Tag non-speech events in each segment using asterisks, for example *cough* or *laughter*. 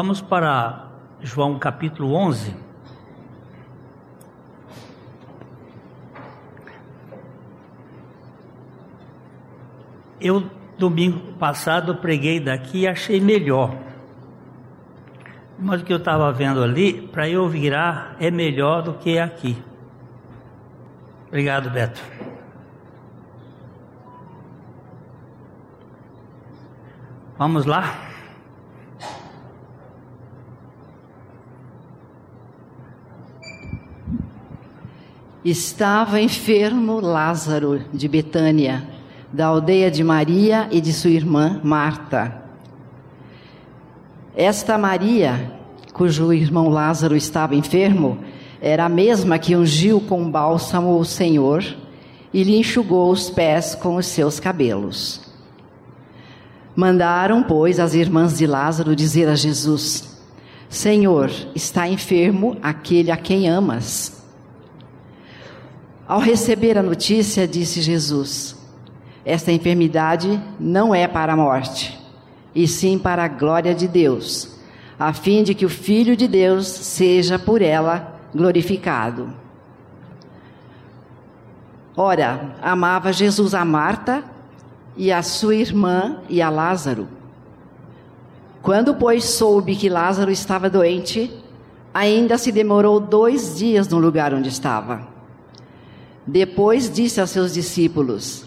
Vamos para João capítulo 11. Eu, domingo passado, preguei daqui e achei melhor. Mas o que eu estava vendo ali, para eu virar, é melhor do que aqui. Obrigado, Beto. Vamos lá? Estava enfermo Lázaro de Betânia, da aldeia de Maria e de sua irmã Marta. Esta Maria, cujo irmão Lázaro estava enfermo, era a mesma que ungiu com bálsamo o Senhor e lhe enxugou os pés com os seus cabelos. Mandaram, pois, as irmãs de Lázaro dizer a Jesus: Senhor, está enfermo aquele a quem amas. Ao receber a notícia, disse Jesus: Esta enfermidade não é para a morte, e sim para a glória de Deus, a fim de que o Filho de Deus seja por ela glorificado. Ora, amava Jesus a Marta e a sua irmã e a Lázaro. Quando, pois, soube que Lázaro estava doente, ainda se demorou dois dias no lugar onde estava. Depois disse aos seus discípulos: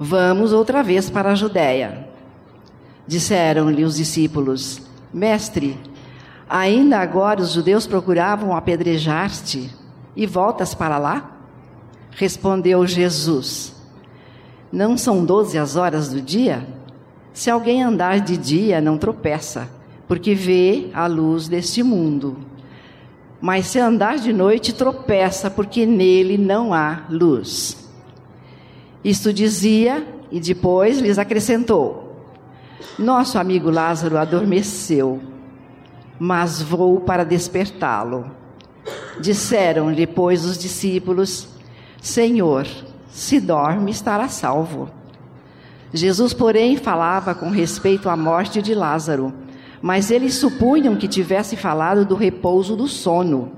Vamos outra vez para a Judéia. Disseram-lhe os discípulos: Mestre, ainda agora os judeus procuravam apedrejar-te e voltas para lá? Respondeu Jesus: Não são doze as horas do dia? Se alguém andar de dia, não tropeça, porque vê a luz deste mundo. Mas se andar de noite, tropeça, porque nele não há luz. Isto dizia, e depois lhes acrescentou: Nosso amigo Lázaro adormeceu, mas vou para despertá-lo. Disseram-lhe, pois, os discípulos: Senhor, se dorme, estará salvo. Jesus, porém, falava com respeito à morte de Lázaro mas eles supunham que tivesse falado do repouso do sono.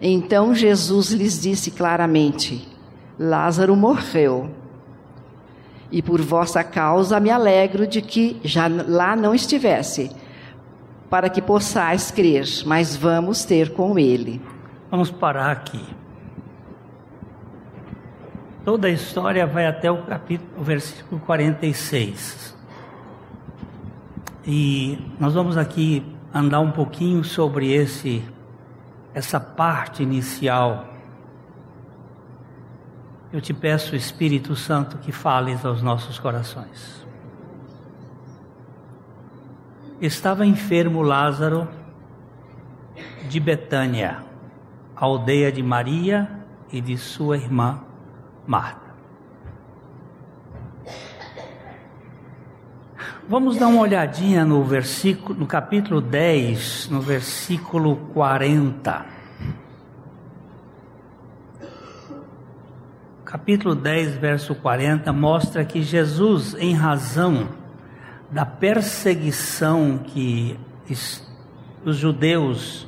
Então Jesus lhes disse claramente: Lázaro morreu. E por vossa causa me alegro de que já lá não estivesse, para que possais crer, mas vamos ter com ele. Vamos parar aqui. Toda a história vai até o capítulo, o versículo 46. E nós vamos aqui andar um pouquinho sobre esse essa parte inicial. Eu te peço, Espírito Santo, que fales aos nossos corações. Estava enfermo Lázaro de Betânia, aldeia de Maria e de sua irmã Marta. Vamos dar uma olhadinha no versículo, no capítulo 10, no versículo 40. Capítulo 10, verso 40 mostra que Jesus, em razão da perseguição que os judeus,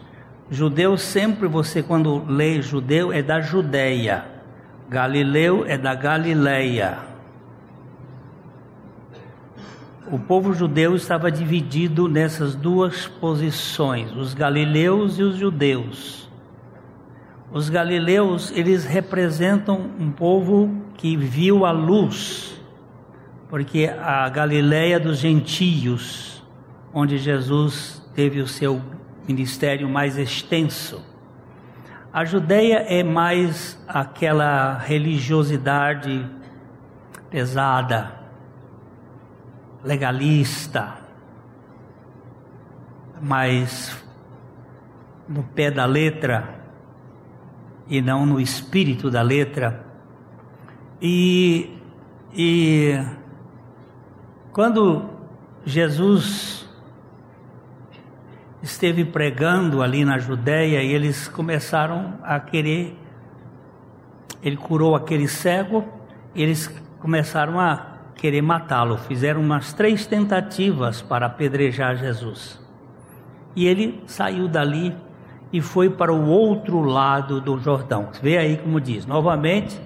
judeus sempre você quando lê judeu é da Judéia, Galileu é da Galileia, o povo judeu estava dividido nessas duas posições, os galileus e os judeus. Os galileus, eles representam um povo que viu a luz, porque a Galileia dos gentios, onde Jesus teve o seu ministério mais extenso. A Judéia é mais aquela religiosidade pesada, legalista, mas no pé da letra e não no espírito da letra. E, e quando Jesus esteve pregando ali na Judéia e eles começaram a querer, ele curou aquele cego, eles começaram a querer matá-lo. Fizeram umas três tentativas para apedrejar Jesus. E ele saiu dali e foi para o outro lado do Jordão. Vê aí como diz, novamente.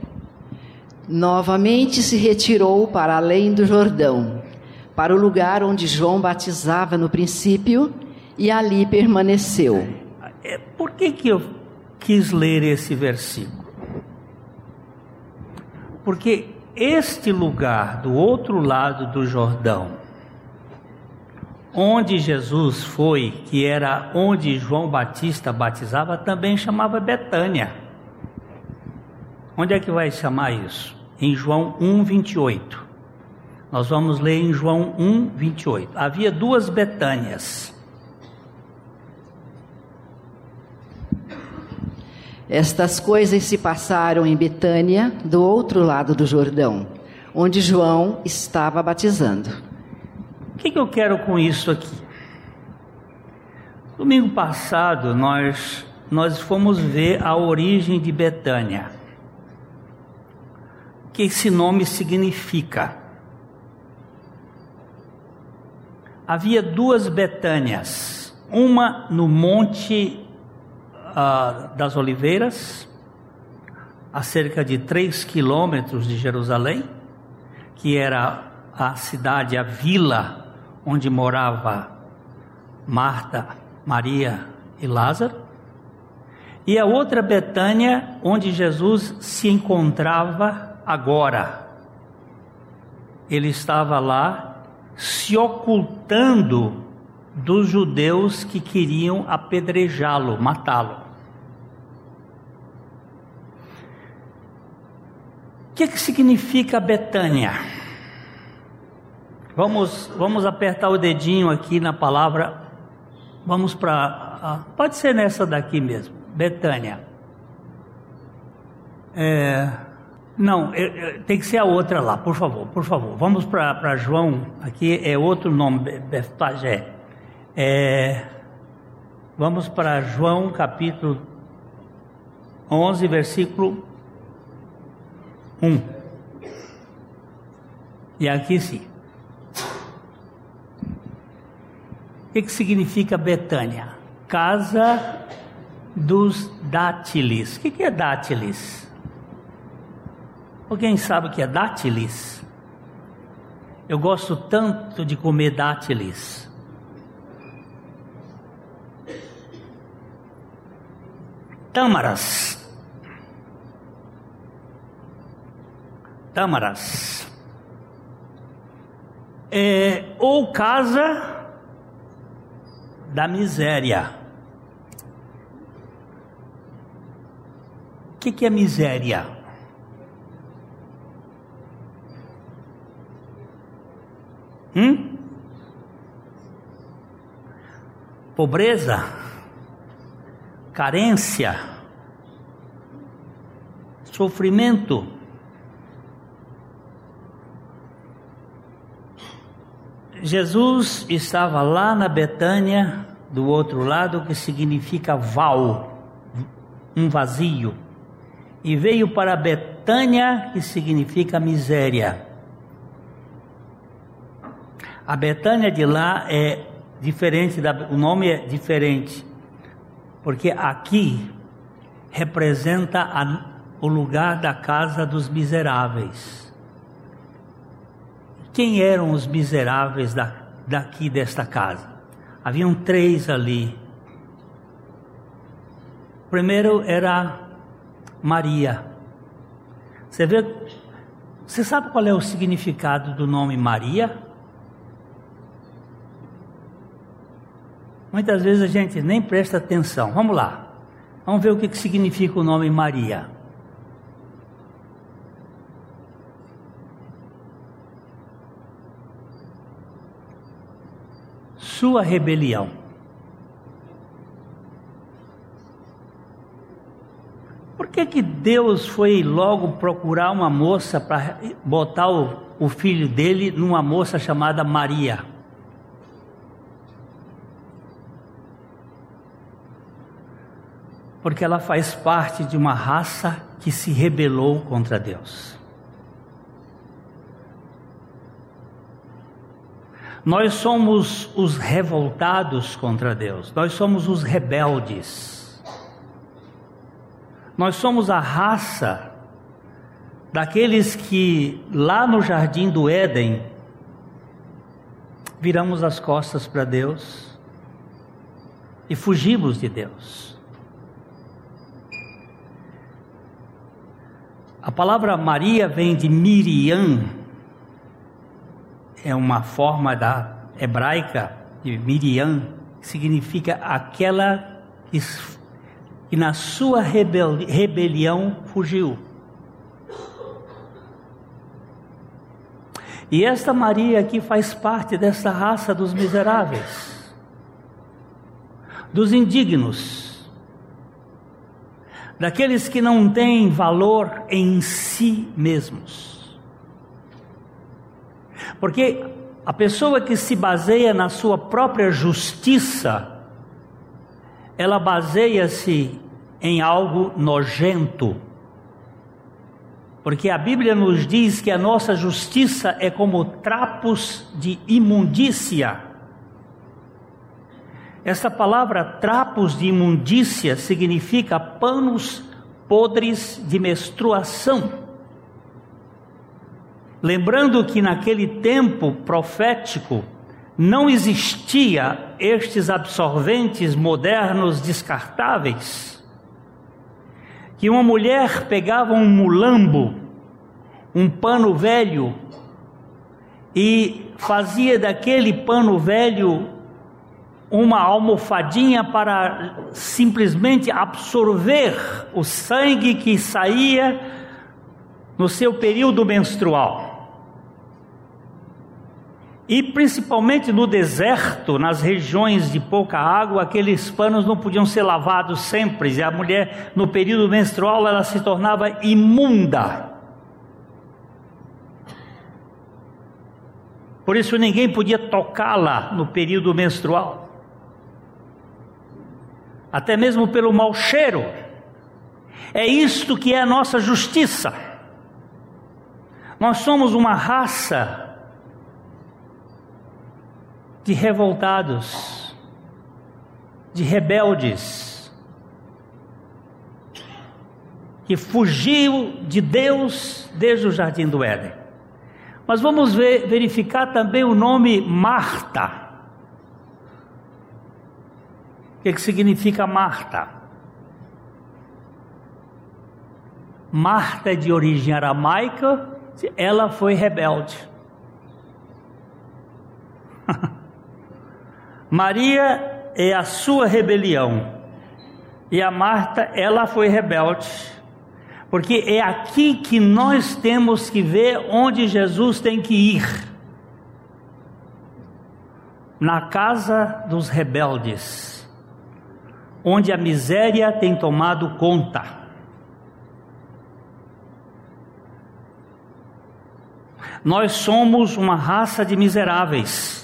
Novamente se retirou para além do Jordão, para o lugar onde João batizava no princípio, e ali permaneceu. É, por que, que eu quis ler esse versículo? Porque este lugar do outro lado do Jordão, onde Jesus foi, que era onde João Batista batizava, também chamava Betânia. Onde é que vai chamar isso? Em João 1, 28. Nós vamos ler em João 1, 28. Havia duas Betânias. Estas coisas se passaram em Betânia, do outro lado do Jordão, onde João estava batizando. O que, que eu quero com isso aqui? Domingo passado nós nós fomos ver a origem de Betânia. O que esse nome significa? Havia duas Betânias, uma no monte uh, das Oliveiras, a cerca de três quilômetros de Jerusalém, que era a cidade, a vila onde morava Marta, Maria e Lázaro, e a outra Betânia, onde Jesus se encontrava agora. Ele estava lá se ocultando dos judeus que queriam apedrejá-lo, matá-lo. O que, que significa Betânia? Vamos, vamos apertar o dedinho aqui na palavra. Vamos para. Pode ser nessa daqui mesmo, Betânia. É, não, é, é, tem que ser a outra lá, por favor, por favor. Vamos para João, aqui é outro nome, Betfagé. É, vamos para João capítulo 11, versículo 1. E aqui sim. O que, que significa Betânia? Casa dos dátiles. O que, que é dátiles? Alguém sabe o que é dátiles? Eu gosto tanto de comer dátiles. Tâmaras. Tâmaras. É, ou casa da miséria. O que, que é miséria? Hum? Pobreza, carência, sofrimento. Jesus estava lá na Betânia, do outro lado, que significa val, um vazio, e veio para Betânia, que significa miséria. A Betânia de lá é diferente, da, o nome é diferente, porque aqui representa a, o lugar da casa dos miseráveis. Quem eram os miseráveis da, daqui desta casa? Haviam três ali. Primeiro era Maria. Você vê, você sabe qual é o significado do nome Maria? Muitas vezes a gente nem presta atenção. Vamos lá. Vamos ver o que significa o nome Maria. sua rebelião. Por que, que Deus foi logo procurar uma moça para botar o, o filho dele numa moça chamada Maria? Porque ela faz parte de uma raça que se rebelou contra Deus. Nós somos os revoltados contra Deus, nós somos os rebeldes. Nós somos a raça daqueles que lá no jardim do Éden viramos as costas para Deus e fugimos de Deus. A palavra Maria vem de Miriam, é uma forma da hebraica de Miriam, que significa aquela que, que na sua rebelião fugiu. E esta Maria aqui faz parte dessa raça dos miseráveis, dos indignos, daqueles que não têm valor em si mesmos. Porque a pessoa que se baseia na sua própria justiça, ela baseia-se em algo nojento porque a Bíblia nos diz que a nossa justiça é como trapos de imundícia. Essa palavra trapos de imundícia significa panos podres de menstruação. Lembrando que naquele tempo profético não existia estes absorventes modernos descartáveis que uma mulher pegava um mulambo, um pano velho, e fazia daquele pano velho uma almofadinha para simplesmente absorver o sangue que saía no seu período menstrual. E principalmente no deserto, nas regiões de pouca água, aqueles panos não podiam ser lavados sempre. E a mulher, no período menstrual, ela se tornava imunda. Por isso ninguém podia tocá-la no período menstrual. Até mesmo pelo mau cheiro. É isto que é a nossa justiça. Nós somos uma raça de revoltados, de rebeldes, que fugiu de Deus desde o jardim do Éden. Mas vamos ver, verificar também o nome Marta. O que, que significa Marta? Marta é de origem aramaica, ela foi rebelde. *laughs* Maria é a sua rebelião. E a Marta, ela foi rebelde. Porque é aqui que nós temos que ver onde Jesus tem que ir. Na casa dos rebeldes, onde a miséria tem tomado conta. Nós somos uma raça de miseráveis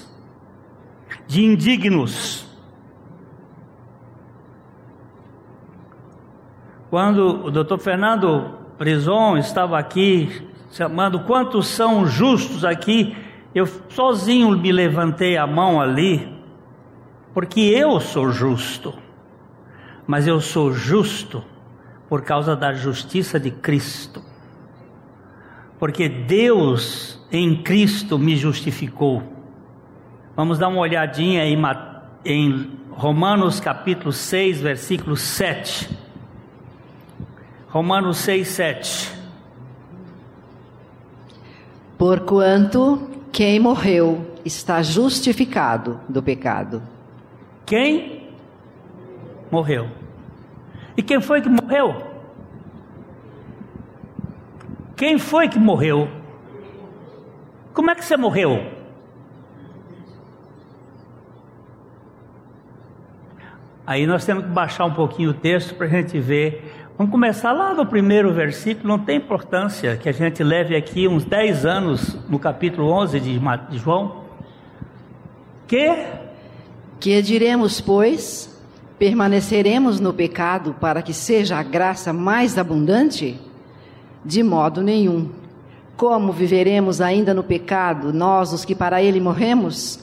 de indignos. Quando o doutor Fernando Prison estava aqui chamando quantos são justos aqui, eu sozinho me levantei a mão ali, porque eu sou justo, mas eu sou justo por causa da justiça de Cristo, porque Deus em Cristo me justificou. Vamos dar uma olhadinha em, em Romanos capítulo 6, versículo 7. Romanos 6, 7. Porquanto quem morreu está justificado do pecado. Quem morreu? E quem foi que morreu? Quem foi que morreu? Como é que você morreu? Aí nós temos que baixar um pouquinho o texto para a gente ver. Vamos começar lá no primeiro versículo, não tem importância que a gente leve aqui uns 10 anos no capítulo 11 de João. Que? Que diremos, pois? Permaneceremos no pecado para que seja a graça mais abundante? De modo nenhum. Como viveremos ainda no pecado, nós os que para ele morremos?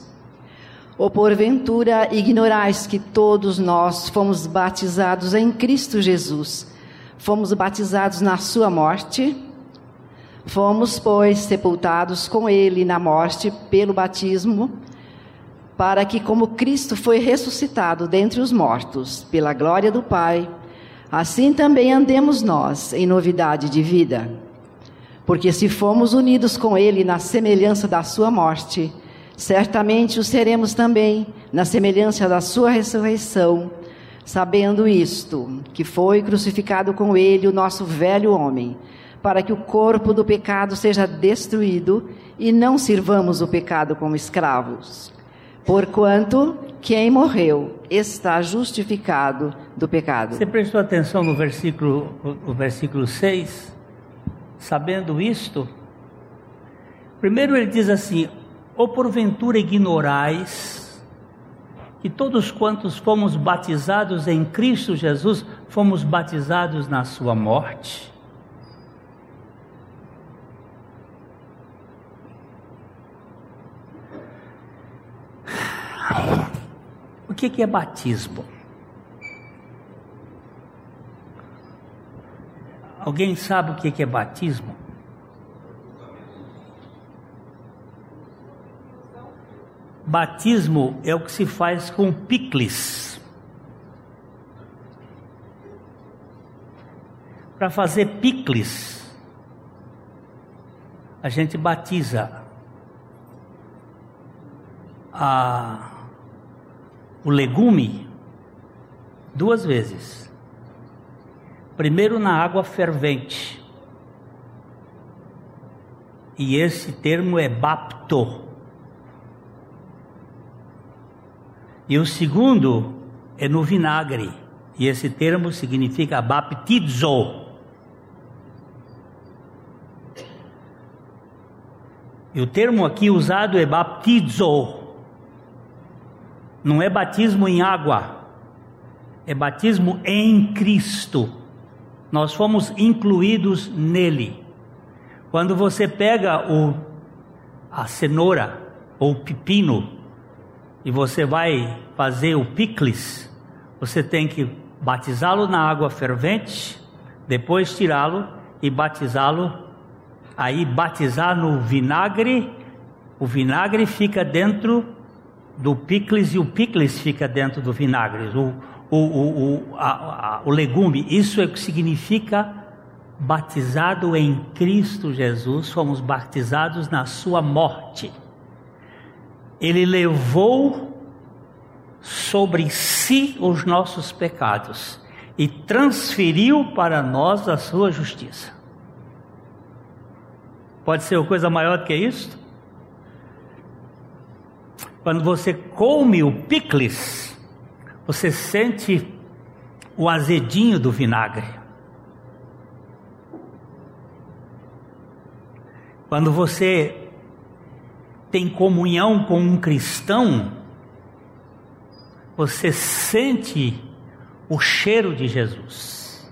Ou porventura ignorais que todos nós fomos batizados em Cristo Jesus? Fomos batizados na sua morte? Fomos, pois, sepultados com ele na morte pelo batismo, para que, como Cristo foi ressuscitado dentre os mortos, pela glória do Pai, assim também andemos nós em novidade de vida. Porque se fomos unidos com ele na semelhança da sua morte, certamente o seremos também na semelhança da sua ressurreição, sabendo isto, que foi crucificado com ele o nosso velho homem para que o corpo do pecado seja destruído e não sirvamos o pecado como escravos. Porquanto quem morreu está justificado do pecado. Você prestou atenção no versículo, no versículo 6? Sabendo isto, primeiro ele diz assim: Ou porventura ignorais que todos quantos fomos batizados em Cristo Jesus, fomos batizados na sua morte? O que, é batismo? Alguém sabe o que é batismo? Batismo é o que se faz com picles. Para fazer picles, a gente batiza a o legume duas vezes. Primeiro na água fervente. E esse termo é bapto. E o segundo é no vinagre. E esse termo significa baptizo. E o termo aqui usado é baptizo não é batismo em água, é batismo em Cristo. Nós fomos incluídos nele. Quando você pega o, a cenoura ou o pepino e você vai fazer o picles, você tem que batizá-lo na água fervente, depois tirá-lo e batizá-lo, aí batizar no vinagre, o vinagre fica dentro do picles e o picles fica dentro do vinagre, o, o, o, a, a, o legume, isso é o que significa batizado em Cristo Jesus, fomos batizados na sua morte. Ele levou sobre si os nossos pecados e transferiu para nós a sua justiça. Pode ser uma coisa maior do que isso? Quando você come o picles, você sente o azedinho do vinagre. Quando você tem comunhão com um cristão, você sente o cheiro de Jesus.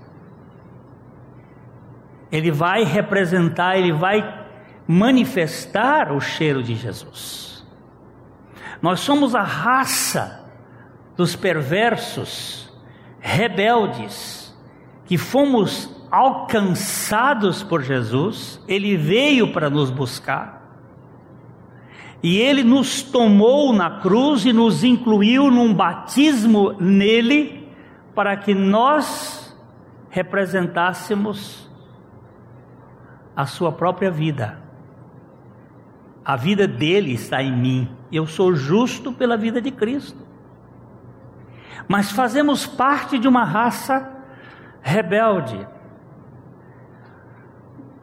Ele vai representar, ele vai manifestar o cheiro de Jesus. Nós somos a raça dos perversos, rebeldes, que fomos alcançados por Jesus, ele veio para nos buscar. E ele nos tomou na cruz e nos incluiu num batismo nele, para que nós representássemos a sua própria vida. A vida dele está em mim. Eu sou justo pela vida de Cristo. Mas fazemos parte de uma raça rebelde.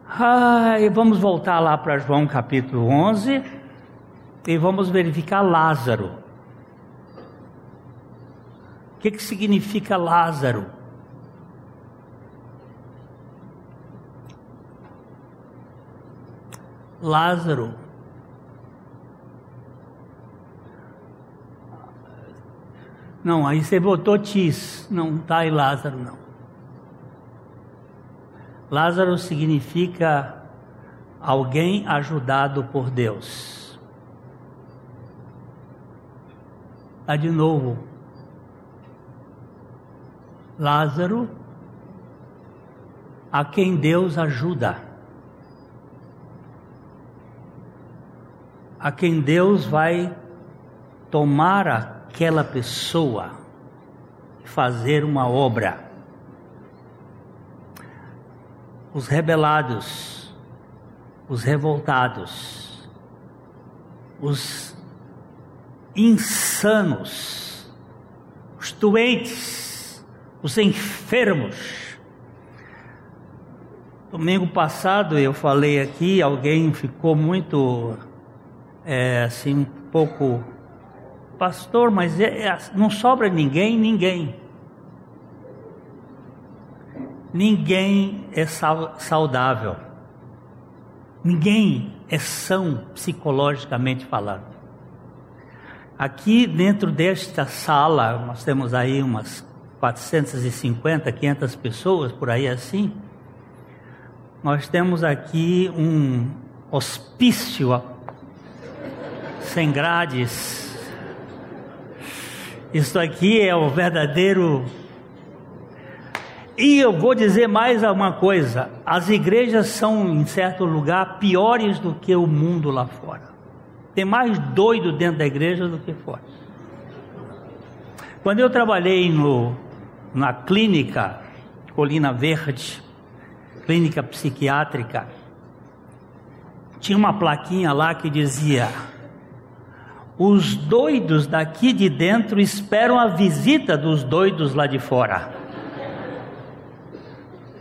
Ai, vamos voltar lá para João capítulo 11 e vamos verificar Lázaro. O que, que significa Lázaro? Lázaro Não, aí você botou Tis, não está aí Lázaro, não. Lázaro significa alguém ajudado por Deus. Lá de novo. Lázaro, a quem Deus ajuda. A quem Deus vai tomar aquela pessoa fazer uma obra. Os rebelados, os revoltados, os insanos, os doentes, os enfermos. Domingo passado eu falei aqui, alguém ficou muito, é, assim, um pouco, pastor, mas é, é, não sobra ninguém, ninguém. Ninguém é saudável. Ninguém é são psicologicamente falando. Aqui dentro desta sala, nós temos aí umas 450, 500 pessoas, por aí assim. Nós temos aqui um hospício sem grades. Isso aqui é o verdadeiro. E eu vou dizer mais uma coisa: as igrejas são, em certo lugar, piores do que o mundo lá fora. Tem mais doido dentro da igreja do que fora. Quando eu trabalhei no, na clínica Colina Verde, clínica psiquiátrica, tinha uma plaquinha lá que dizia: Os doidos daqui de dentro esperam a visita dos doidos lá de fora.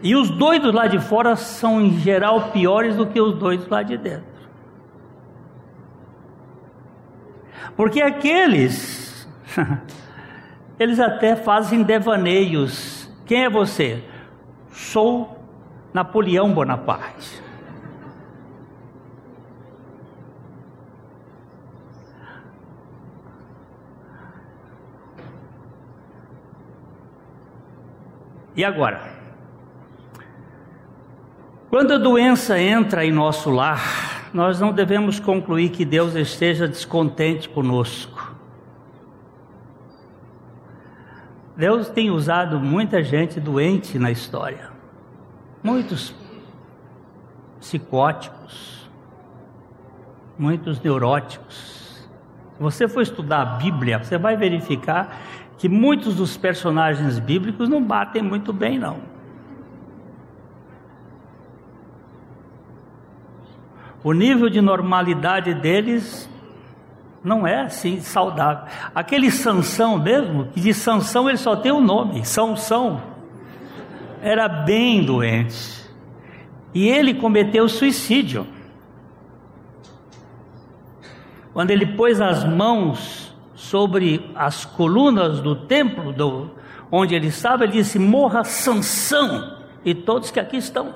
E os doidos lá de fora são em geral piores do que os doidos lá de dentro. Porque aqueles, *laughs* eles até fazem devaneios. Quem é você? Sou Napoleão Bonaparte. E agora? Quando a doença entra em nosso lar, nós não devemos concluir que Deus esteja descontente conosco. Deus tem usado muita gente doente na história, muitos psicóticos, muitos neuróticos. Se você for estudar a Bíblia, você vai verificar que muitos dos personagens bíblicos não batem muito bem, não. O nível de normalidade deles não é assim saudável. Aquele Sansão mesmo, que de Sansão ele só tem o um nome, Sansão, era bem doente. E ele cometeu suicídio. Quando ele pôs as mãos sobre as colunas do templo do, onde ele estava, ele disse: Morra Sansão e todos que aqui estão.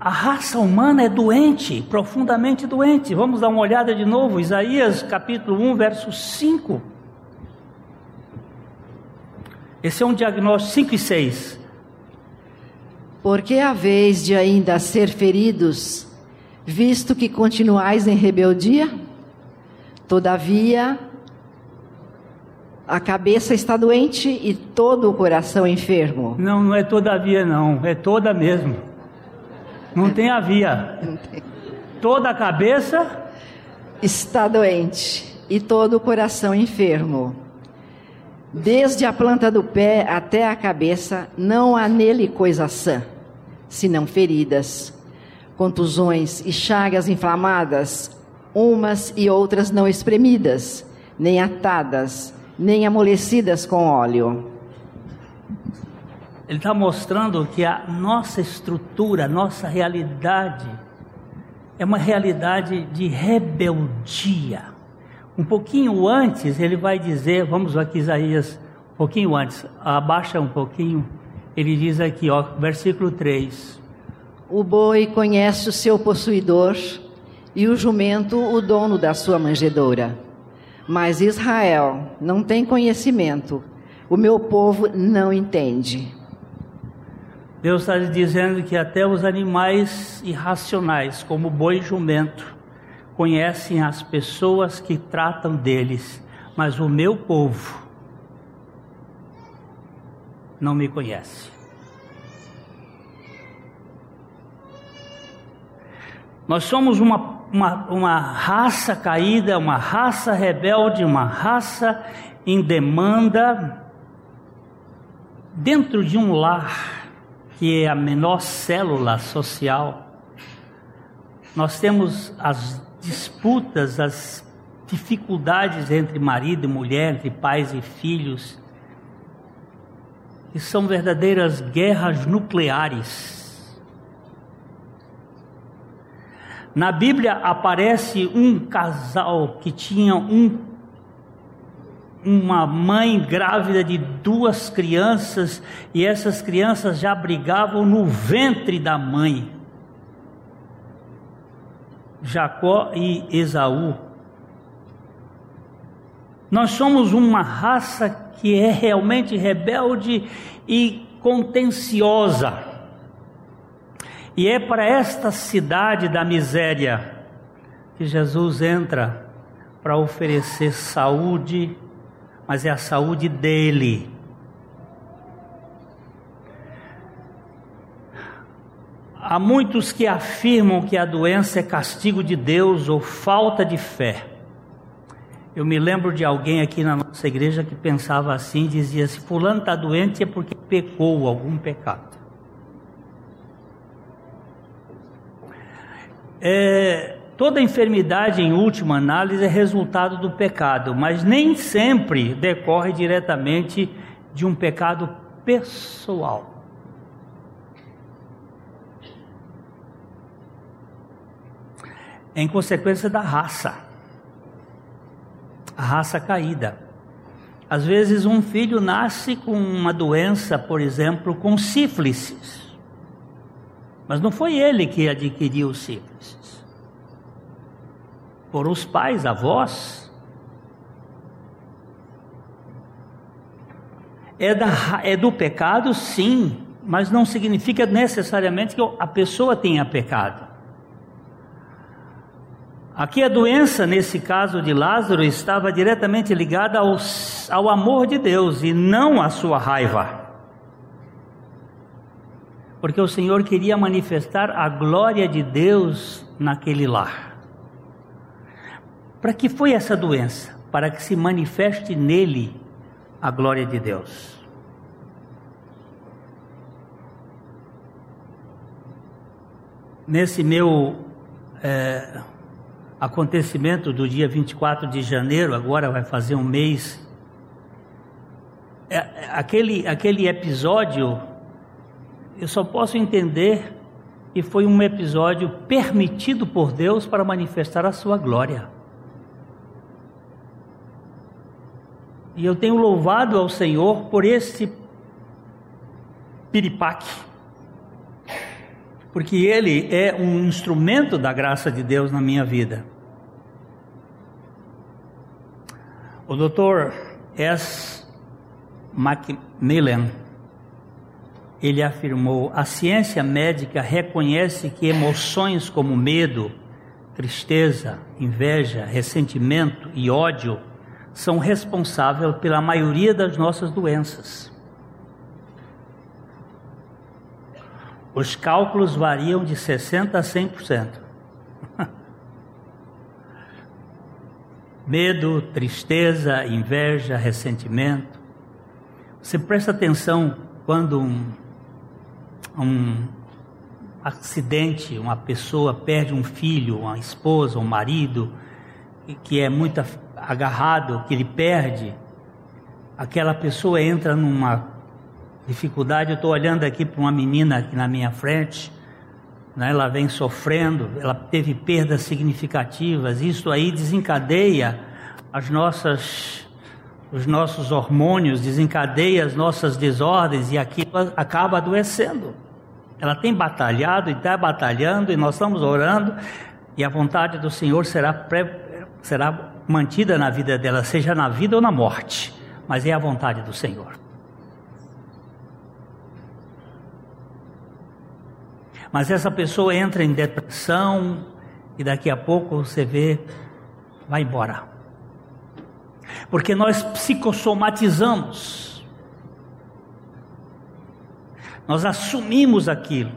A raça humana é doente, profundamente doente. Vamos dar uma olhada de novo, Isaías capítulo 1, verso 5. Esse é um diagnóstico 5 e 6. Porque a vez de ainda ser feridos, visto que continuais em rebeldia? Todavia, a cabeça está doente e todo o coração enfermo. Não, não é todavia não, é toda mesmo. Não tem a via. *laughs* Toda a cabeça está doente e todo o coração enfermo. Desde a planta do pé até a cabeça, não há nele coisa sã, senão feridas, contusões e chagas inflamadas, umas e outras não espremidas, nem atadas, nem amolecidas com óleo. Ele está mostrando que a nossa estrutura, a nossa realidade, é uma realidade de rebeldia. Um pouquinho antes, ele vai dizer, vamos aqui, Isaías, um pouquinho antes, abaixa um pouquinho, ele diz aqui, ó, versículo 3. O boi conhece o seu possuidor e o jumento o dono da sua manjedoura. Mas Israel não tem conhecimento, o meu povo não entende. Deus está dizendo que até os animais irracionais, como boi e jumento, conhecem as pessoas que tratam deles, mas o meu povo não me conhece. Nós somos uma, uma, uma raça caída, uma raça rebelde, uma raça em demanda dentro de um lar que é a menor célula social. Nós temos as disputas, as dificuldades entre marido e mulher, entre pais e filhos, que são verdadeiras guerras nucleares. Na Bíblia aparece um casal que tinha um uma mãe grávida de duas crianças e essas crianças já brigavam no ventre da mãe. Jacó e Esaú. Nós somos uma raça que é realmente rebelde e contenciosa. E é para esta cidade da miséria que Jesus entra para oferecer saúde mas é a saúde dele. Há muitos que afirmam que a doença é castigo de Deus ou falta de fé. Eu me lembro de alguém aqui na nossa igreja que pensava assim, dizia: se fulano está doente é porque pecou algum pecado. É, Toda enfermidade, em última análise, é resultado do pecado, mas nem sempre decorre diretamente de um pecado pessoal. Em consequência da raça, a raça caída. Às vezes, um filho nasce com uma doença, por exemplo, com sífilis, mas não foi ele que adquiriu sífilis por os pais, avós. É, da, é do pecado, sim, mas não significa necessariamente que a pessoa tenha pecado. Aqui a doença, nesse caso de Lázaro, estava diretamente ligada ao amor de Deus e não à sua raiva. Porque o Senhor queria manifestar a glória de Deus naquele lar. Para que foi essa doença? Para que se manifeste nele a glória de Deus. Nesse meu é, acontecimento do dia 24 de janeiro, agora vai fazer um mês, é, aquele, aquele episódio, eu só posso entender que foi um episódio permitido por Deus para manifestar a sua glória. E eu tenho louvado ao Senhor por esse piripaque, porque ele é um instrumento da graça de Deus na minha vida. O Dr. S. Macmillan ele afirmou: a ciência médica reconhece que emoções como medo, tristeza, inveja, ressentimento e ódio são responsáveis pela maioria das nossas doenças. Os cálculos variam de 60% a 100%. *laughs* Medo, tristeza, inveja, ressentimento. Você presta atenção quando um, um acidente, uma pessoa perde um filho, uma esposa, um marido, que é muita agarrado, que ele perde, aquela pessoa entra numa dificuldade. Eu estou olhando aqui para uma menina aqui na minha frente, né, ela vem sofrendo, ela teve perdas significativas. Isso aí desencadeia as nossas, os nossos hormônios, desencadeia as nossas desordens e aquilo acaba adoecendo. Ela tem batalhado e está batalhando, e nós estamos orando, e a vontade do Senhor será, pré, será mantida na vida dela, seja na vida ou na morte, mas é a vontade do Senhor. Mas essa pessoa entra em depressão e daqui a pouco você vê, vai embora. Porque nós psicossomatizamos. Nós assumimos aquilo.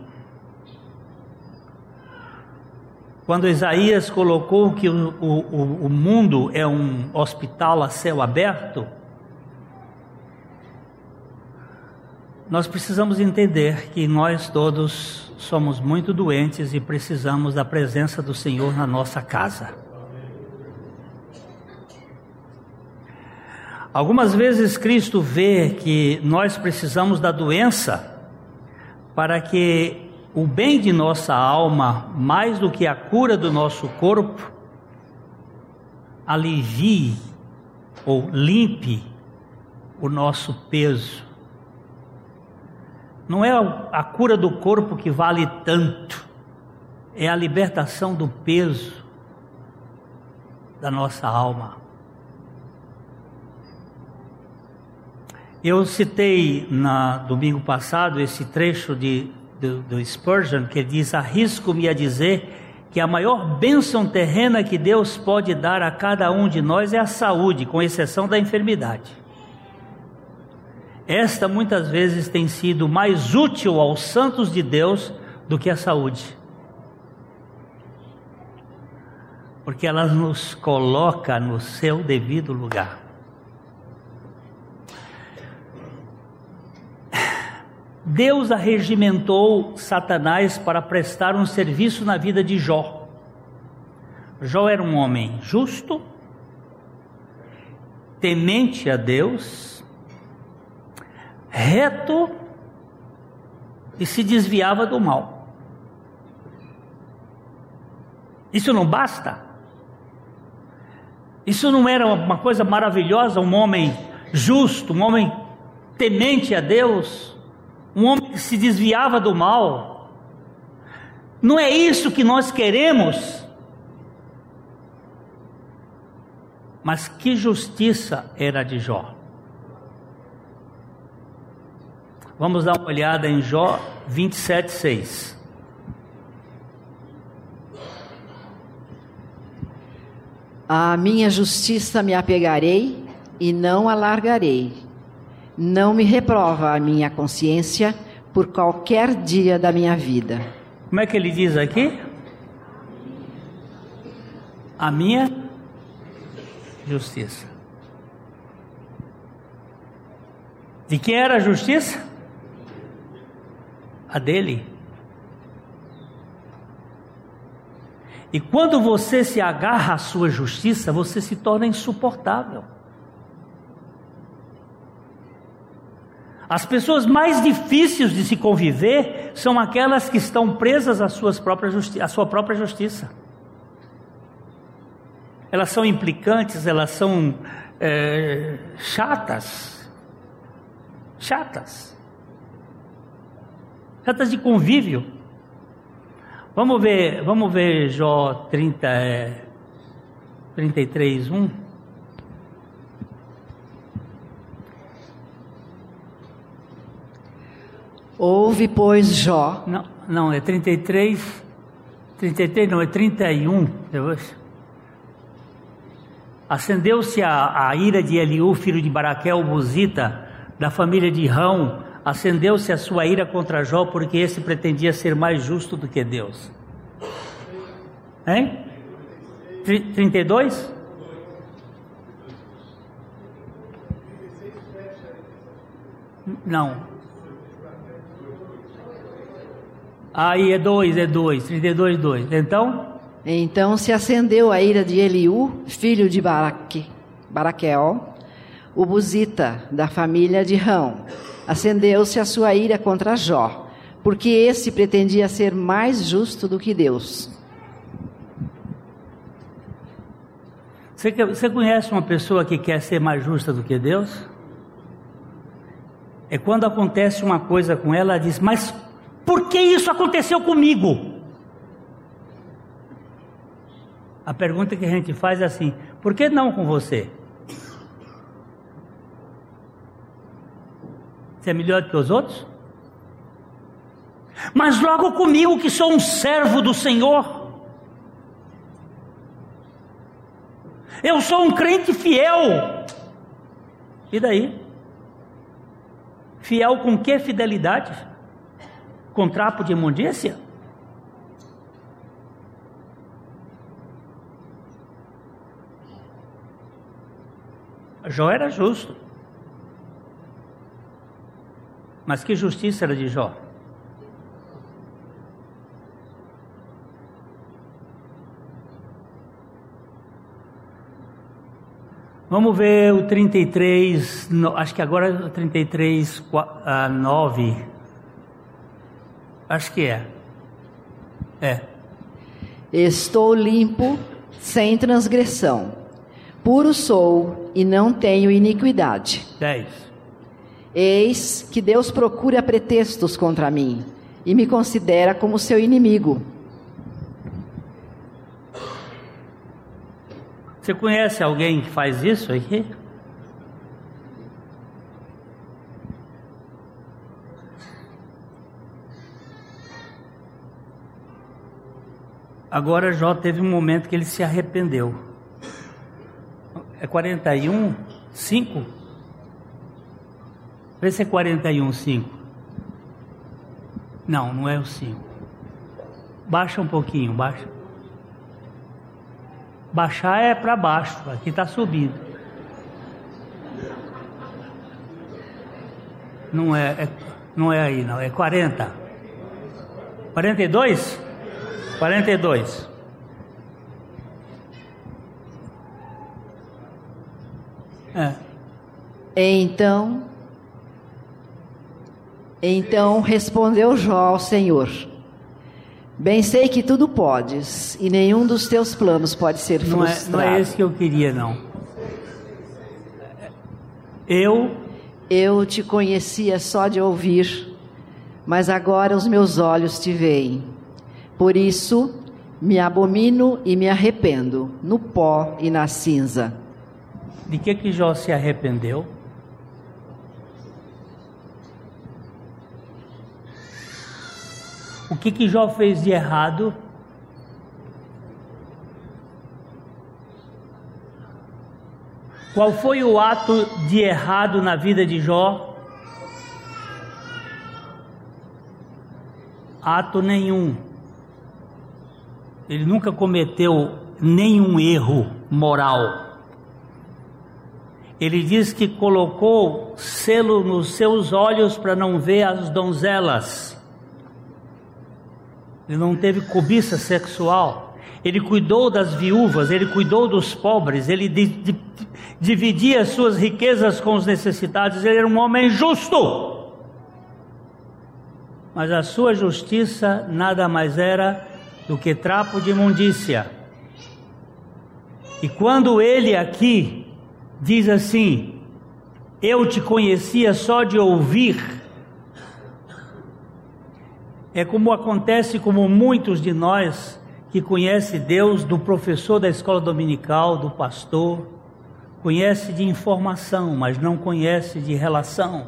Quando Isaías colocou que o, o, o mundo é um hospital a céu aberto, nós precisamos entender que nós todos somos muito doentes e precisamos da presença do Senhor na nossa casa. Algumas vezes Cristo vê que nós precisamos da doença para que o bem de nossa alma, mais do que a cura do nosso corpo, alivie ou limpe o nosso peso. Não é a cura do corpo que vale tanto, é a libertação do peso da nossa alma. Eu citei na domingo passado esse trecho de do, do Spurgeon, que diz: Arrisco-me a dizer que a maior bênção terrena que Deus pode dar a cada um de nós é a saúde, com exceção da enfermidade. Esta muitas vezes tem sido mais útil aos santos de Deus do que a saúde. Porque ela nos coloca no seu devido lugar. Deus arregimentou Satanás para prestar um serviço na vida de Jó. Jó era um homem justo, temente a Deus, reto e se desviava do mal. Isso não basta? Isso não era uma coisa maravilhosa? Um homem justo, um homem temente a Deus? Um homem que se desviava do mal. Não é isso que nós queremos. Mas que justiça era de Jó? Vamos dar uma olhada em Jó 27, 6. A minha justiça me apegarei e não alargarei não me reprova a minha consciência por qualquer dia da minha vida. Como é que ele diz aqui? A minha justiça. De quem era a justiça? A dele. E quando você se agarra à sua justiça, você se torna insuportável. As pessoas mais difíceis de se conviver são aquelas que estão presas à, suas próprias à sua própria justiça. Elas são implicantes, elas são é, chatas. Chatas. Chatas de convívio. Vamos ver, vamos ver Jó 30, é, 33, 1. Ouve, pois, Jó. Não, não, é 33, 33 não, é 31. Acendeu-se a, a, ira de Eliú, filho de Baraquel, Buzita, da família de Rão. Acendeu-se a sua ira contra Jó, porque esse pretendia ser mais justo do que Deus. Hein? 32? Não, Aí é dois, é dois, 32, dois. Então? Então se acendeu a ira de Eliú, filho de Baraque, Baraquel, o Buzita, da família de Rão. Acendeu-se a sua ira contra Jó, porque esse pretendia ser mais justo do que Deus. Você, você conhece uma pessoa que quer ser mais justa do que Deus? É quando acontece uma coisa com ela, ela diz: Mas por que isso aconteceu comigo? A pergunta que a gente faz é assim: por que não com você? Você é melhor do que os outros? Mas logo comigo que sou um servo do Senhor. Eu sou um crente fiel. E daí? Fiel com que fidelidade? Com trapo de imundícia? Jó era justo. Mas que justiça era de Jó? Vamos ver o 33, acho que agora é o 33, 9. Acho que é. É. Estou limpo, sem transgressão. Puro sou e não tenho iniquidade. 10. Eis que Deus procura pretextos contra mim e me considera como seu inimigo. Você conhece alguém que faz isso aqui? Agora Jó teve um momento que ele se arrependeu. É 41, 5? Vê se é 41, 5. Não, não é o 5. Baixa um pouquinho, baixa. Baixar é para baixo, aqui está subindo. Não é, é, não é aí, não, é 40. 42? 42. É. Então, então respondeu Jó ao Senhor: Bem sei que tudo podes, e nenhum dos teus planos pode ser frustrado. Não é, não é esse que eu queria, não. Eu. Eu te conhecia só de ouvir, mas agora os meus olhos te veem. Por isso, me abomino e me arrependo, no pó e na cinza. De que que Jó se arrependeu? O que que Jó fez de errado? Qual foi o ato de errado na vida de Jó? Ato nenhum. Ele nunca cometeu nenhum erro moral. Ele diz que colocou selo nos seus olhos para não ver as donzelas. Ele não teve cobiça sexual. Ele cuidou das viúvas, ele cuidou dos pobres, ele di, di, dividia suas riquezas com os necessitados. Ele era um homem justo. Mas a sua justiça nada mais era do que trapo de imundícia. E quando ele aqui diz assim: Eu te conhecia só de ouvir, é como acontece com muitos de nós que conhece Deus do professor da escola dominical, do pastor, conhece de informação, mas não conhece de relação.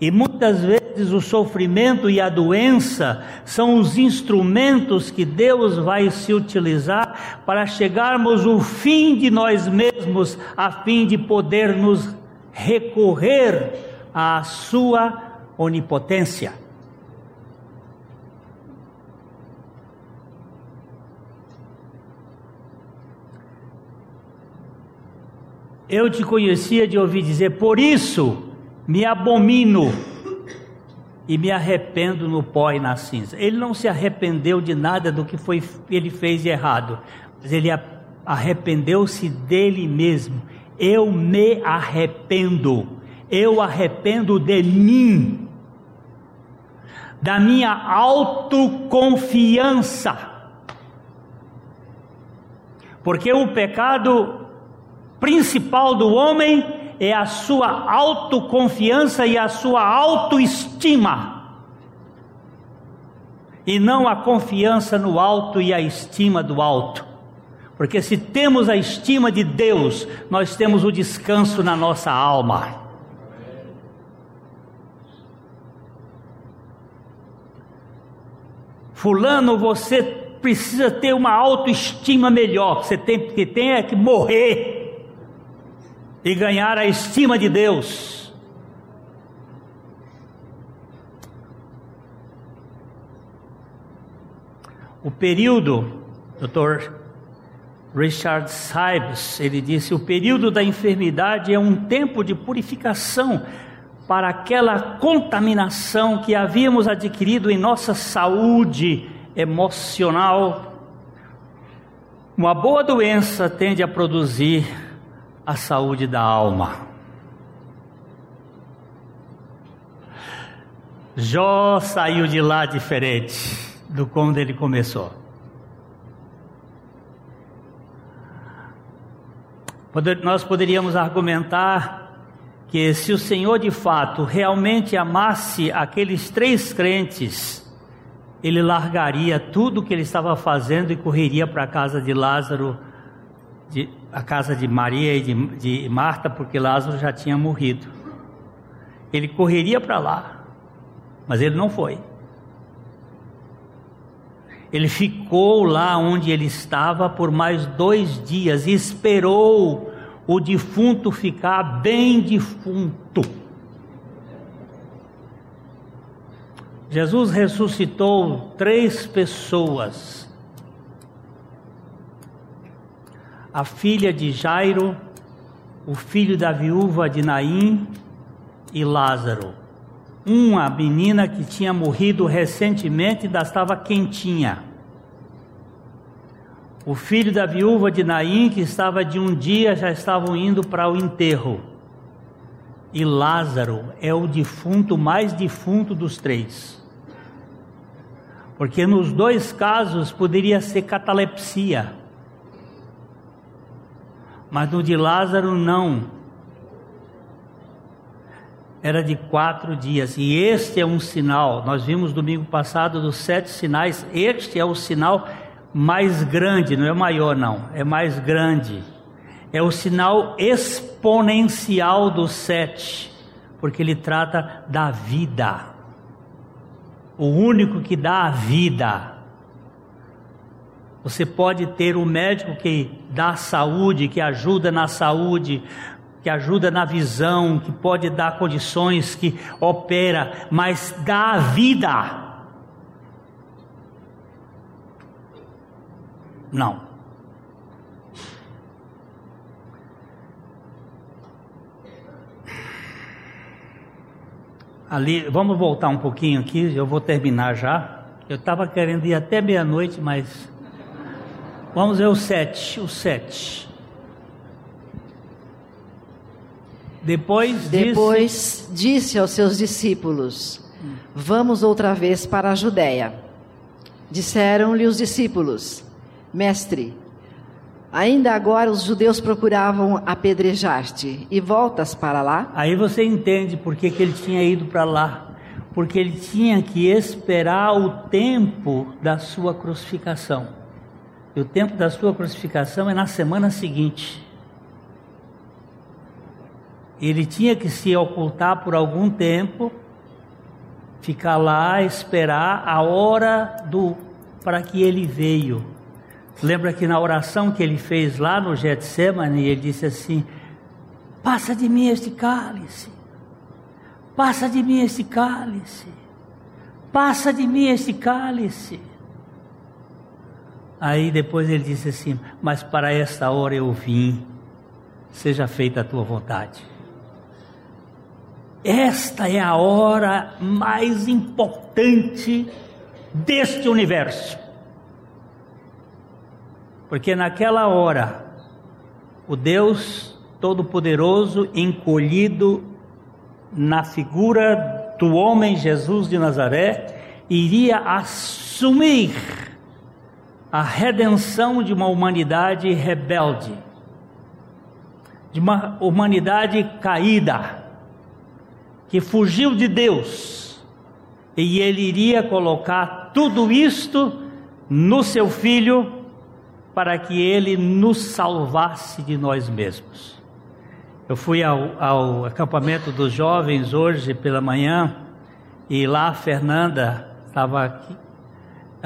E muitas vezes o sofrimento e a doença são os instrumentos que Deus vai se utilizar para chegarmos ao fim de nós mesmos, a fim de poder nos recorrer à sua onipotência. Eu te conhecia de ouvir dizer, por isso me abomino e me arrependo no pó e na cinza. Ele não se arrependeu de nada do que foi, ele fez de errado, mas ele arrependeu-se dele mesmo. Eu me arrependo, eu arrependo de mim da minha autoconfiança. Porque o pecado principal do homem é a sua autoconfiança e a sua autoestima. E não a confiança no alto e a estima do alto. Porque se temos a estima de Deus, nós temos o descanso na nossa alma. Fulano, você precisa ter uma autoestima melhor. Você tem que tem é que morrer e ganhar a estima de Deus. O período, Dr. Richard Sibes, ele disse: o período da enfermidade é um tempo de purificação para aquela contaminação que havíamos adquirido em nossa saúde emocional. Uma boa doença tende a produzir a saúde da alma. Jó saiu de lá diferente do como ele começou. Nós poderíamos argumentar que se o Senhor de fato realmente amasse aqueles três crentes, ele largaria tudo o que ele estava fazendo e correria para a casa de Lázaro, de, a casa de Maria e de, de Marta, porque Lázaro já tinha morrido. Ele correria para lá, mas ele não foi. Ele ficou lá onde ele estava por mais dois dias e esperou o defunto ficar bem defunto. Jesus ressuscitou três pessoas. A filha de Jairo, o filho da viúva de Naim e Lázaro. Uma menina que tinha morrido recentemente ainda estava quentinha o filho da viúva de Naim, que estava de um dia, já estavam indo para o enterro. E Lázaro é o defunto mais defunto dos três. Porque nos dois casos poderia ser catalepsia. Mas no de Lázaro não. Era de quatro dias. E este é um sinal. Nós vimos domingo passado dos sete sinais. Este é o sinal mais grande, não é maior, não, é mais grande. É o sinal exponencial do sete, porque ele trata da vida. O único que dá a vida. Você pode ter um médico que dá saúde, que ajuda na saúde, que ajuda na visão, que pode dar condições, que opera, mas dá a vida. Não. Ali, vamos voltar um pouquinho aqui, eu vou terminar já. Eu estava querendo ir até meia-noite, mas vamos ver o sete, o sete. Depois, Depois disse... disse aos seus discípulos: Vamos outra vez para a Judéia. Disseram-lhe os discípulos: Mestre, ainda agora os judeus procuravam apedrejar-te e voltas para lá? Aí você entende por que, que ele tinha ido para lá. Porque ele tinha que esperar o tempo da sua crucificação. E o tempo da sua crucificação é na semana seguinte. Ele tinha que se ocultar por algum tempo, ficar lá, esperar a hora do para que ele veio. Lembra que na oração que ele fez lá no Getsemane, ele disse assim: Passa de mim este cálice, passa de mim este cálice, passa de mim este cálice. Aí depois ele disse assim: Mas para esta hora eu vim, seja feita a tua vontade. Esta é a hora mais importante deste universo. Porque naquela hora, o Deus Todo-Poderoso, encolhido na figura do homem Jesus de Nazaré, iria assumir a redenção de uma humanidade rebelde, de uma humanidade caída, que fugiu de Deus, e ele iria colocar tudo isto no seu filho para que ele nos salvasse de nós mesmos. Eu fui ao, ao acampamento dos jovens hoje pela manhã e lá a Fernanda estava aqui.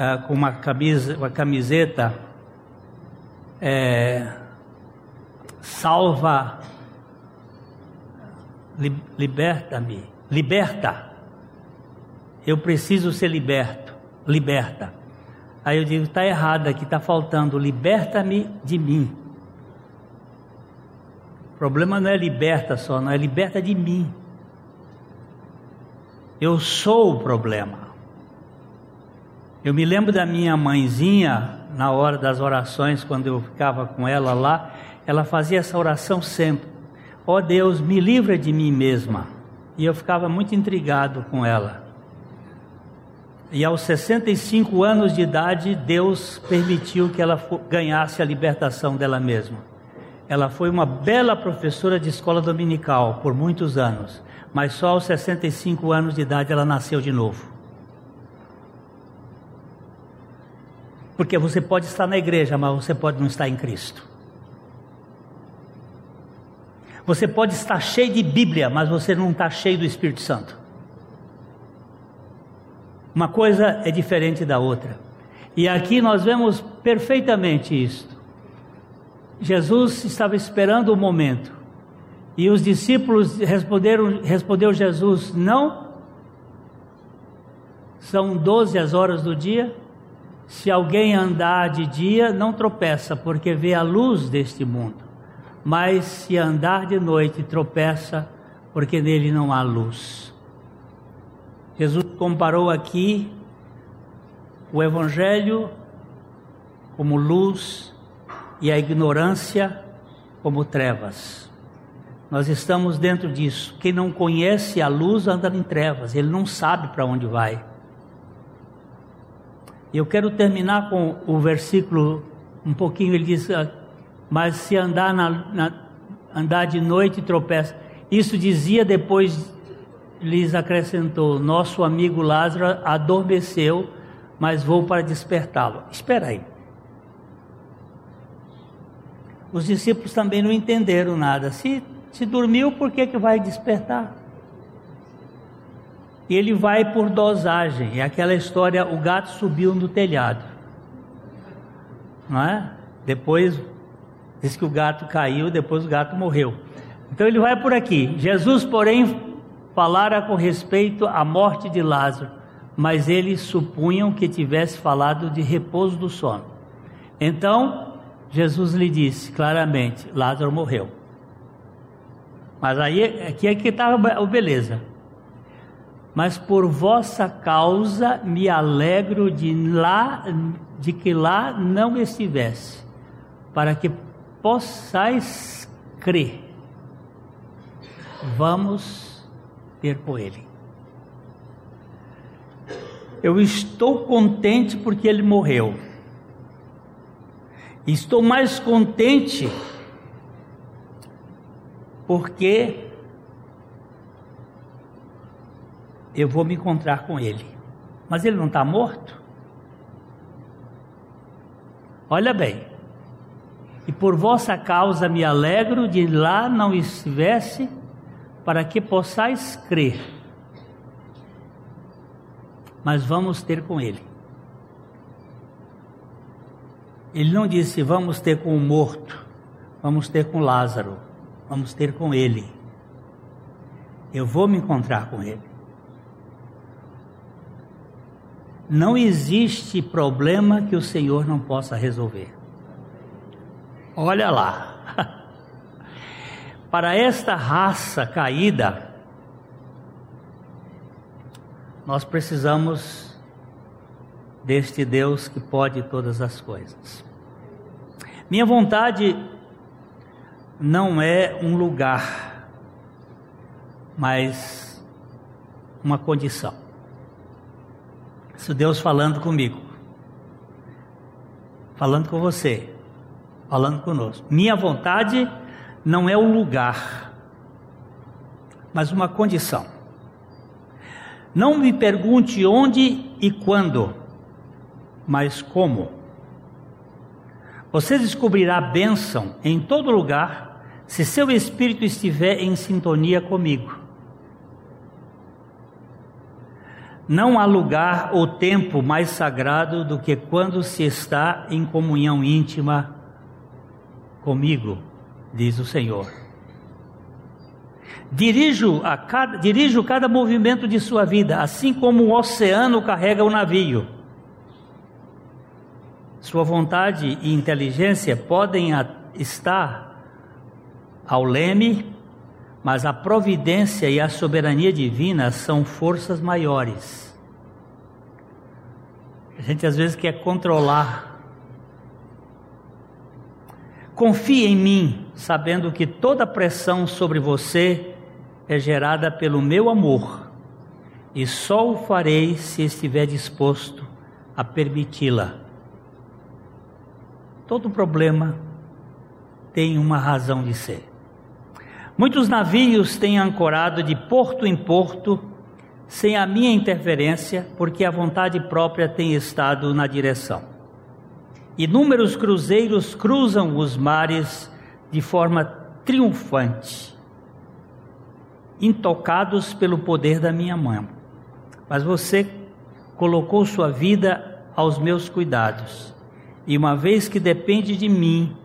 Uh, com uma, camisa, uma camiseta é, salva, li, liberta-me, liberta. Eu preciso ser liberto, liberta. Aí eu digo, está errado aqui, está faltando, liberta-me de mim. O problema não é liberta só, não é liberta de mim. Eu sou o problema. Eu me lembro da minha mãezinha, na hora das orações, quando eu ficava com ela lá, ela fazia essa oração sempre: Ó oh Deus, me livra de mim mesma. E eu ficava muito intrigado com ela. E aos 65 anos de idade, Deus permitiu que ela ganhasse a libertação dela mesma. Ela foi uma bela professora de escola dominical por muitos anos, mas só aos 65 anos de idade ela nasceu de novo. Porque você pode estar na igreja, mas você pode não estar em Cristo. Você pode estar cheio de Bíblia, mas você não está cheio do Espírito Santo. Uma coisa é diferente da outra. E aqui nós vemos perfeitamente isto. Jesus estava esperando o momento. E os discípulos responderam, respondeu Jesus: Não. São doze as horas do dia. Se alguém andar de dia, não tropeça, porque vê a luz deste mundo. Mas se andar de noite, tropeça, porque nele não há luz. Jesus comparou aqui o Evangelho como luz e a ignorância como trevas. Nós estamos dentro disso. Quem não conhece a luz anda em trevas, ele não sabe para onde vai. Eu quero terminar com o versículo um pouquinho. Ele diz: ah, Mas se andar, na, na, andar de noite tropeça. Isso dizia depois, lhes acrescentou: Nosso amigo Lázaro adormeceu, mas vou para despertá-lo. Espera aí. Os discípulos também não entenderam nada. Se, se dormiu, por que, que vai despertar? Ele vai por dosagem. É aquela história: o gato subiu no telhado. Não é? Depois, diz que o gato caiu, depois o gato morreu. Então ele vai por aqui. Jesus, porém, falara com respeito à morte de Lázaro, mas eles supunham que tivesse falado de repouso do sono. Então, Jesus lhe disse claramente: Lázaro morreu. Mas aí aqui é que está a beleza mas por vossa causa me alegro de lá de que lá não estivesse, para que possais crer. Vamos ter com ele. Eu estou contente porque ele morreu. Estou mais contente porque eu vou me encontrar com ele. Mas ele não está morto? Olha bem. E por vossa causa me alegro de lá não estivesse, para que possais crer. Mas vamos ter com ele. Ele não disse vamos ter com o morto, vamos ter com Lázaro, vamos ter com ele. Eu vou me encontrar com ele. Não existe problema que o Senhor não possa resolver. Olha lá. *laughs* Para esta raça caída, nós precisamos deste Deus que pode todas as coisas. Minha vontade não é um lugar, mas uma condição. Isso Deus falando comigo, falando com você, falando conosco. Minha vontade não é o lugar, mas uma condição. Não me pergunte onde e quando, mas como. Você descobrirá bênção em todo lugar se seu espírito estiver em sintonia comigo. Não há lugar ou tempo mais sagrado do que quando se está em comunhão íntima comigo, diz o Senhor. Dirijo, a cada, dirijo cada movimento de sua vida, assim como o oceano carrega o navio. Sua vontade e inteligência podem estar ao leme mas a providência e a soberania divina são forças maiores. A gente às vezes quer controlar. Confie em mim, sabendo que toda pressão sobre você é gerada pelo meu amor, e só o farei se estiver disposto a permiti-la. Todo problema tem uma razão de ser. Muitos navios têm ancorado de porto em porto sem a minha interferência, porque a vontade própria tem estado na direção. Inúmeros cruzeiros cruzam os mares de forma triunfante, intocados pelo poder da minha mão. Mas você colocou sua vida aos meus cuidados, e uma vez que depende de mim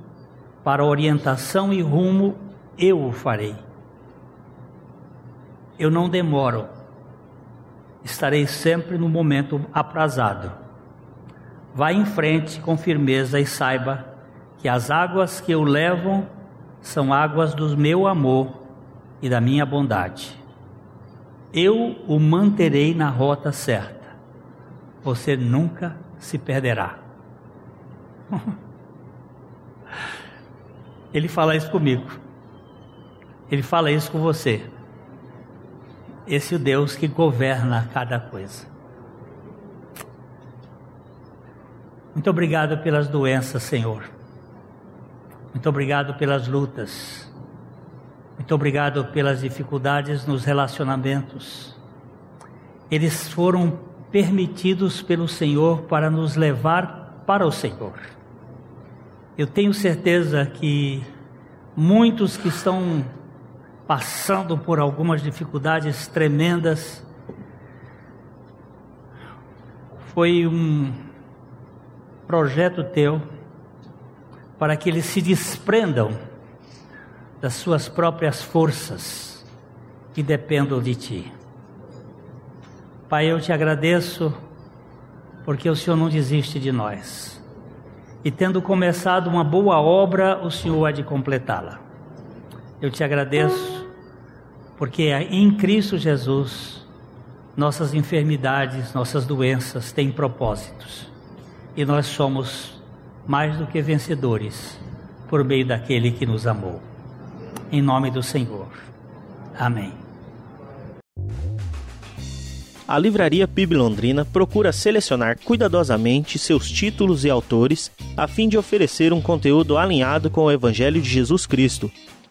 para orientação e rumo, eu o farei. Eu não demoro, estarei sempre no momento aprazado. Vá em frente com firmeza e saiba que as águas que eu levo são águas do meu amor e da minha bondade. Eu o manterei na rota certa. Você nunca se perderá. *laughs* Ele fala isso comigo. Ele fala isso com você. Esse é o Deus que governa cada coisa. Muito obrigado pelas doenças, Senhor. Muito obrigado pelas lutas. Muito obrigado pelas dificuldades nos relacionamentos. Eles foram permitidos pelo Senhor para nos levar para o Senhor. Eu tenho certeza que muitos que estão passando por algumas dificuldades tremendas. Foi um projeto teu para que eles se desprendam das suas próprias forças e dependam de ti. Pai, eu te agradeço porque o Senhor não desiste de nós. E tendo começado uma boa obra, o Senhor há de completá-la. Eu te agradeço, porque em Cristo Jesus, nossas enfermidades, nossas doenças têm propósitos, e nós somos mais do que vencedores por meio daquele que nos amou. Em nome do Senhor. Amém. A Livraria PIB Londrina procura selecionar cuidadosamente seus títulos e autores a fim de oferecer um conteúdo alinhado com o Evangelho de Jesus Cristo